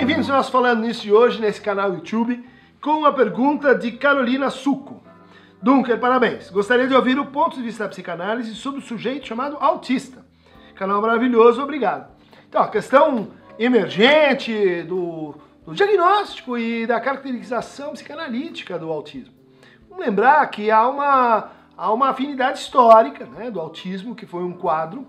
Bem-vindos ao nosso Falando Nisso de hoje, nesse canal YouTube, com uma pergunta de Carolina Suco. Dunker, parabéns. Gostaria de ouvir o ponto de vista da psicanálise sobre o sujeito chamado autista. Canal maravilhoso, obrigado. Então, a questão emergente do, do diagnóstico e da caracterização psicanalítica do autismo. Vamos lembrar que há uma, há uma afinidade histórica né, do autismo, que foi um quadro,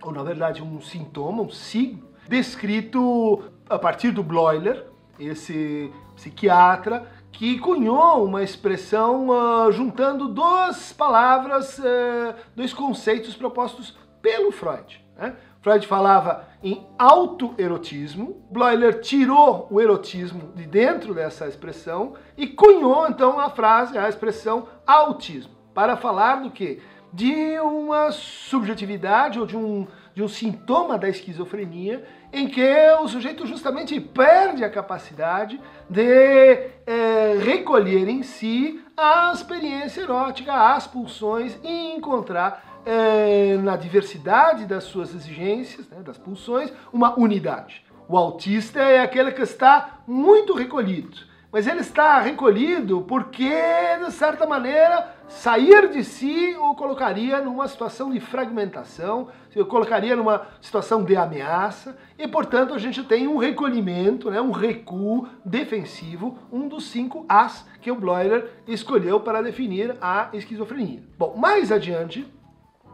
ou na verdade um sintoma, um signo, descrito a partir do Bloiler, esse psiquiatra que cunhou uma expressão uh, juntando duas palavras, uh, dois conceitos propostos pelo Freud. Né? Freud falava em autoerotismo, Bloiler tirou o erotismo de dentro dessa expressão e cunhou então a frase, a expressão autismo, para falar do que? De uma subjetividade ou de um, de um sintoma da esquizofrenia em que o sujeito justamente perde a capacidade de é, recolher em si a experiência erótica, as pulsões e encontrar é, na diversidade das suas exigências, né, das pulsões, uma unidade. O autista é aquele que está muito recolhido, mas ele está recolhido porque, de certa maneira, sair de si o colocaria numa situação de fragmentação, o colocaria numa situação de ameaça, e portanto a gente tem um recolhimento, né, um recuo defensivo, um dos cinco As que o Bloiler escolheu para definir a esquizofrenia. Bom, mais adiante,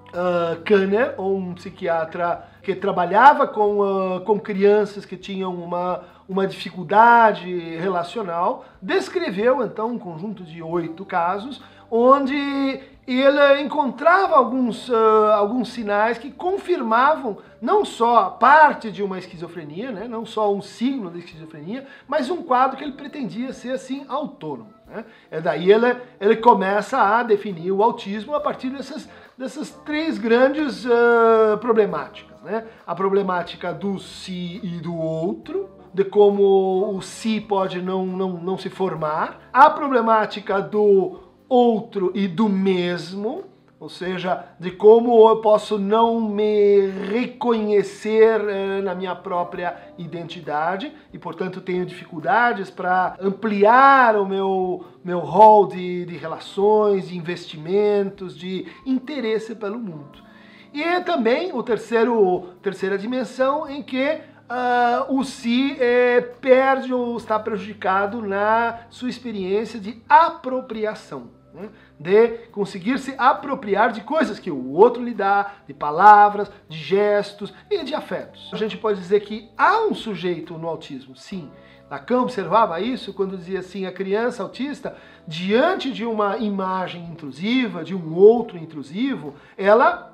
uh, Kanner, um psiquiatra que trabalhava com, uh, com crianças que tinham uma, uma dificuldade relacional, descreveu então um conjunto de oito casos onde ele encontrava alguns, uh, alguns sinais que confirmavam não só parte de uma esquizofrenia, né, não só um signo da esquizofrenia, mas um quadro que ele pretendia ser assim autônomo. Né? É daí ele, ele começa a definir o autismo a partir dessas, dessas três grandes uh, problemáticas. Né? A problemática do si e do outro, de como o si pode não, não, não se formar, a problemática do outro e do mesmo, ou seja, de como eu posso não me reconhecer eh, na minha própria identidade e, portanto, tenho dificuldades para ampliar o meu, meu rol de, de relações, de investimentos, de interesse pelo mundo. E é também o terceiro terceira dimensão em que uh, o si eh, perde ou está prejudicado na sua experiência de apropriação né? de conseguir se apropriar de coisas que o outro lhe dá, de palavras, de gestos e de afetos. A gente pode dizer que há um sujeito no autismo, sim. Lacan observava isso quando dizia assim: a criança autista, diante de uma imagem intrusiva, de um outro intrusivo, ela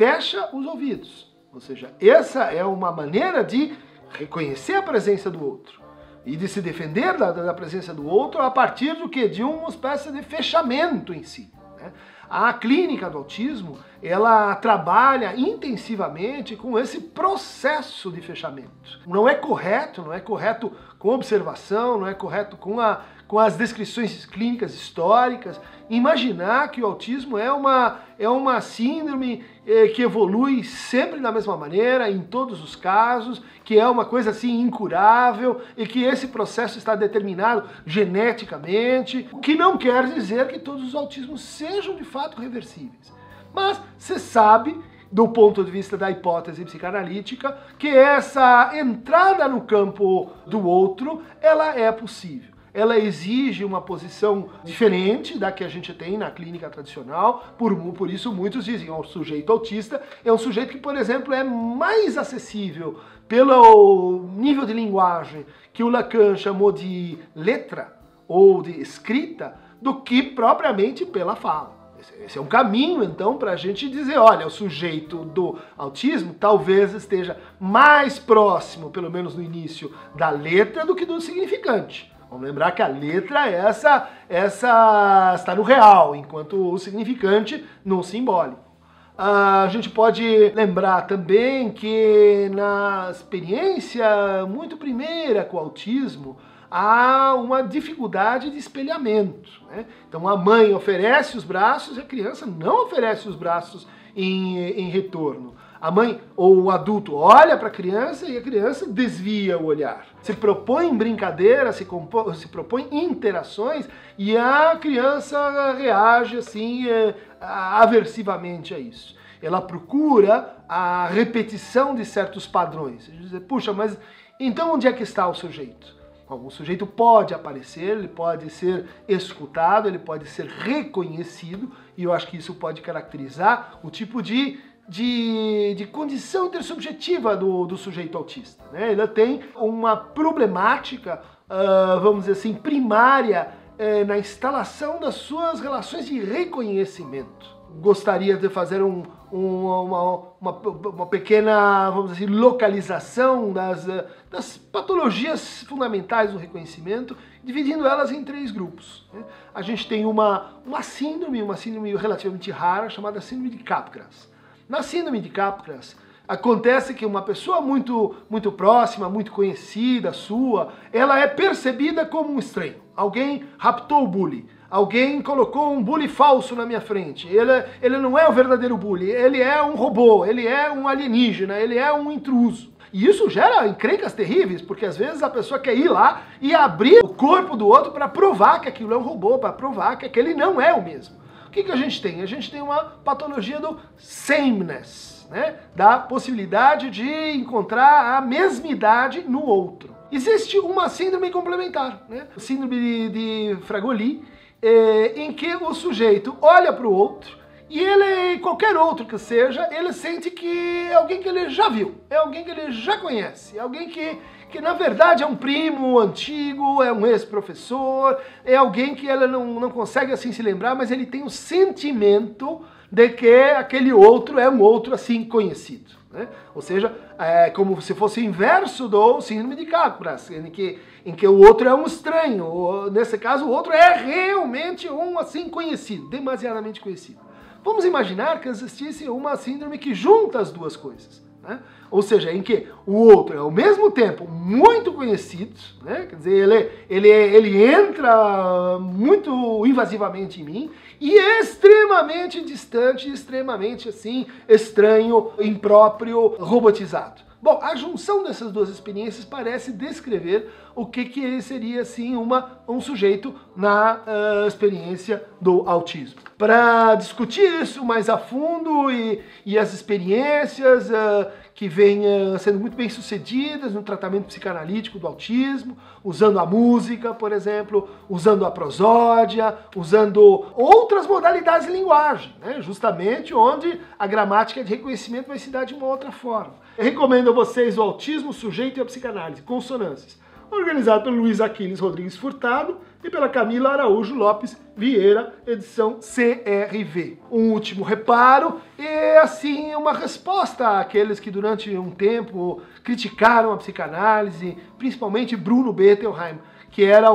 fecha os ouvidos. Ou seja, essa é uma maneira de reconhecer a presença do outro e de se defender da, da presença do outro a partir do que? De uma espécie de fechamento em si. Né? A clínica do autismo, ela trabalha intensivamente com esse processo de fechamento. Não é correto, não é correto com observação, não é correto com, a, com as descrições clínicas históricas, imaginar que o autismo é uma, é uma síndrome eh, que evolui sempre da mesma maneira, em todos os casos, que é uma coisa assim incurável e que esse processo está determinado geneticamente, o que não quer dizer que todos os autismos sejam de fato reversíveis. Mas você sabe do ponto de vista da hipótese psicanalítica, que essa entrada no campo do outro, ela é possível ela exige uma posição diferente da que a gente tem na clínica tradicional, por, por isso muitos dizem, o sujeito autista é um sujeito que, por exemplo, é mais acessível pelo nível de linguagem que o Lacan chamou de letra ou de escrita, do que propriamente pela fala. Esse é um caminho, então, para a gente dizer: olha, o sujeito do autismo talvez esteja mais próximo, pelo menos no início, da letra do que do significante. Vamos lembrar que a letra é essa, essa está no real, enquanto o significante no simbólico. A gente pode lembrar também que na experiência muito primeira com o autismo, há uma dificuldade de espelhamento. Né? Então a mãe oferece os braços e a criança não oferece os braços em, em retorno. A mãe ou o adulto olha para a criança e a criança desvia o olhar. Se propõe brincadeira, se, se propõe interações e a criança reage assim é, aversivamente a isso. Ela procura a repetição de certos padrões. Diz, Puxa, mas então onde é que está o sujeito? Bom, o sujeito pode aparecer, ele pode ser escutado, ele pode ser reconhecido, e eu acho que isso pode caracterizar o tipo de de, de condição intersubjetiva do, do sujeito autista. Né? Ele tem uma problemática, uh, vamos dizer assim, primária uh, na instalação das suas relações de reconhecimento. Gostaria de fazer um, um, uma, uma, uma, pequena, vamos dizer assim, localização das, uh, das patologias fundamentais do reconhecimento, dividindo elas em três grupos. Né? A gente tem uma, uma síndrome, uma síndrome relativamente rara, chamada síndrome de Capgras. Na síndrome de Capgras, acontece que uma pessoa muito, muito próxima, muito conhecida sua, ela é percebida como um estranho. Alguém raptou o bully. Alguém colocou um bully falso na minha frente. Ele, ele não é o verdadeiro bully, ele é um robô, ele é um alienígena, ele é um intruso. E isso gera encrencas terríveis, porque às vezes a pessoa quer ir lá e abrir o corpo do outro para provar que aquilo é um robô, para provar que aquele não é o mesmo. O que, que a gente tem? A gente tem uma patologia do sameness, né? da possibilidade de encontrar a mesmidade no outro. Existe uma síndrome complementar, né? síndrome de, de Fragoli, é, em que o sujeito olha para o outro e ele, qualquer outro que seja, ele sente que é alguém que ele já viu, é alguém que ele já conhece, é alguém que que na verdade é um primo antigo, é um ex-professor, é alguém que ela não, não consegue assim se lembrar, mas ele tem o sentimento de que aquele outro é um outro assim conhecido. Né? Ou seja, é como se fosse o inverso do síndrome de Capgras, em que, em que o outro é um estranho, ou, nesse caso o outro é realmente um assim conhecido, demasiadamente conhecido. Vamos imaginar que existisse uma síndrome que junta as duas coisas. Né? Ou seja, em que o outro é ao mesmo tempo muito conhecido, né? quer dizer, ele, ele, ele entra muito invasivamente em mim e é extremamente distante, extremamente assim, estranho, impróprio, robotizado. Bom, a junção dessas duas experiências parece descrever o que, que seria assim uma, um sujeito na uh, experiência do autismo. Para discutir isso mais a fundo e, e as experiências uh, que uh, sendo muito bem sucedidas no tratamento psicanalítico do autismo, usando a música, por exemplo, usando a prosódia, usando outras modalidades de linguagem, né? justamente onde a gramática de reconhecimento vai se dar de uma outra forma. Eu recomendo a vocês o Autismo, Sujeito e a Psicanálise, Consonâncias, organizado pelo Luiz Aquiles Rodrigues Furtado e pela Camila Araújo Lopes Vieira, edição CRV. Um último reparo e, assim, uma resposta àqueles que durante um tempo criticaram a psicanálise, principalmente Bruno Bettelheim, que era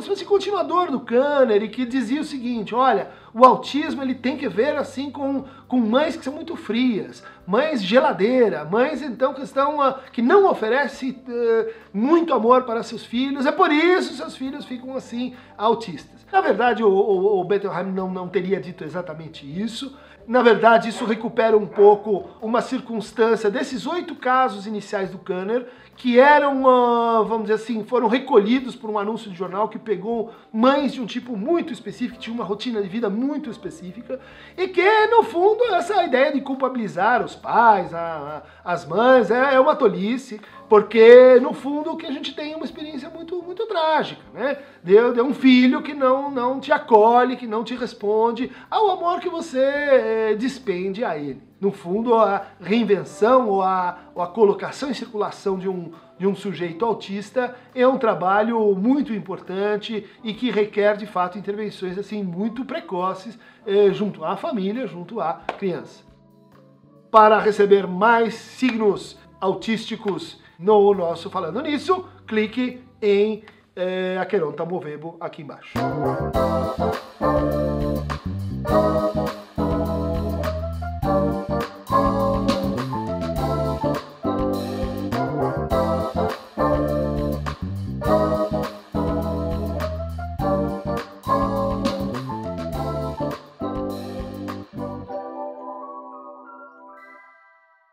espécie de continuador do Kanner e que dizia o seguinte, olha, o autismo ele tem que ver assim com, com mães que são muito frias, mães geladeira, mães então que estão uh, que não oferecem uh, muito amor para seus filhos, é por isso seus filhos ficam assim autistas. Na verdade, o, o, o Bettelheim não, não teria dito exatamente isso, na verdade, isso recupera um pouco uma circunstância desses oito casos iniciais do Kanner, que eram, ah, vamos dizer assim, foram recolhidos por um anúncio de jornal que pegou mães de um tipo muito específico, que tinha uma rotina de vida muito específica, e que, no fundo, essa ideia de culpabilizar os pais, a, a, as mães, é, é uma tolice. Porque, no fundo, o que a gente tem é uma experiência trágica, né? De, de um filho que não, não te acolhe, que não te responde ao amor que você é, despende a ele. No fundo, a reinvenção ou a, ou a colocação em circulação de um, de um sujeito autista é um trabalho muito importante e que requer, de fato, intervenções assim muito precoces eh, junto à família, junto à criança. Para receber mais signos autísticos no nosso Falando Nisso, clique em é, Aqueronta Movebo aqui embaixo.